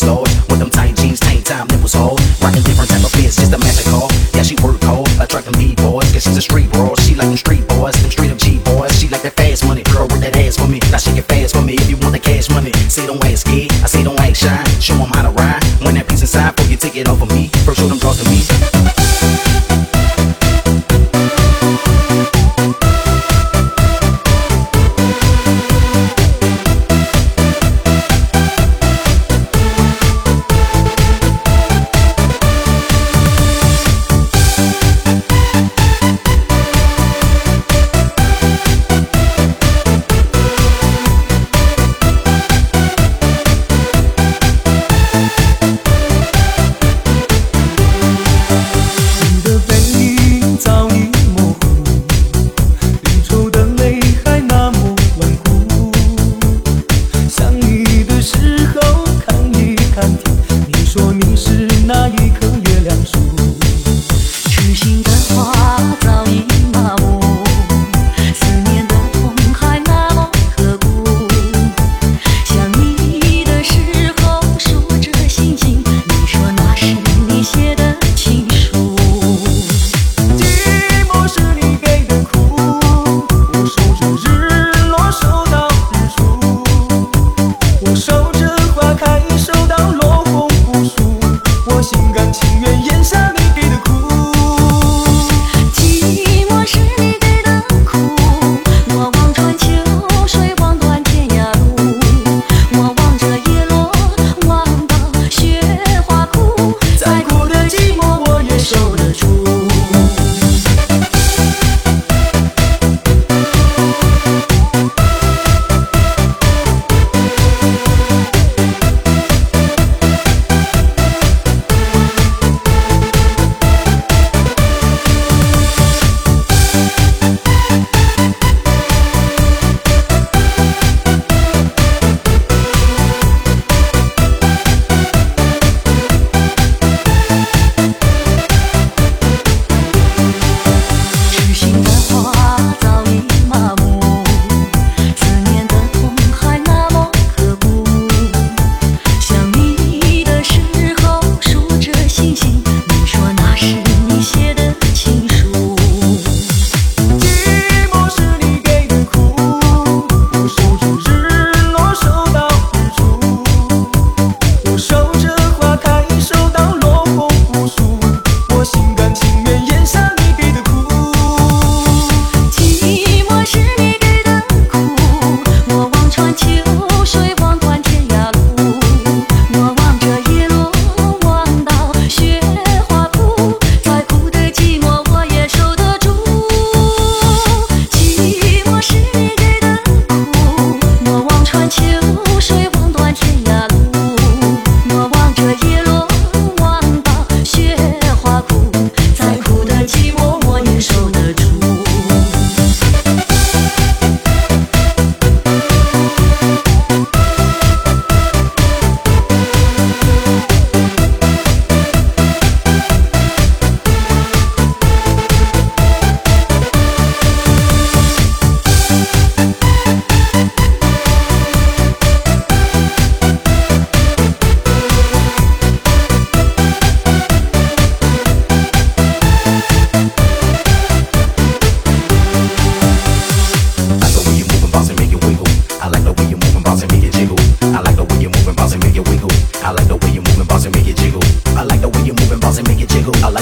fitness lord. With them tight jeans, tight time, nipples hold Rocking different type of fits, just a magic call. Yeah, she work hard, attract me boys. Cause she's a street bro, she like them street boys, them street of G boys. She like that fast money, girl, with that ass for me. Now she get fast for me if you want the cash money. Say don't ask scared, I say don't act shy. Show them how to ride. When that piece inside, for you take it of me. First show them talk to me.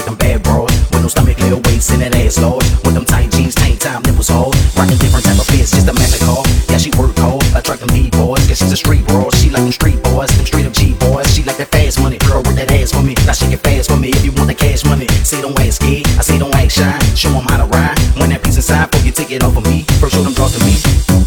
Them bad bros with no stomach, little waist, and that ass large. With them tight jeans, tank top, nipples hard. Rocking different type of fits, just a massacre. Yeah, she work hard, attract them B-boys, cause she's a street bro. She like them street boys, them straight up G boys. She like that fast money, girl with that ass for me. Now shake it fast for me if you want the cash money. Say don't act scared, I say don't act shy. Show 'em how to ride. When that piece inside, before you take it off of me. First show them draws to me.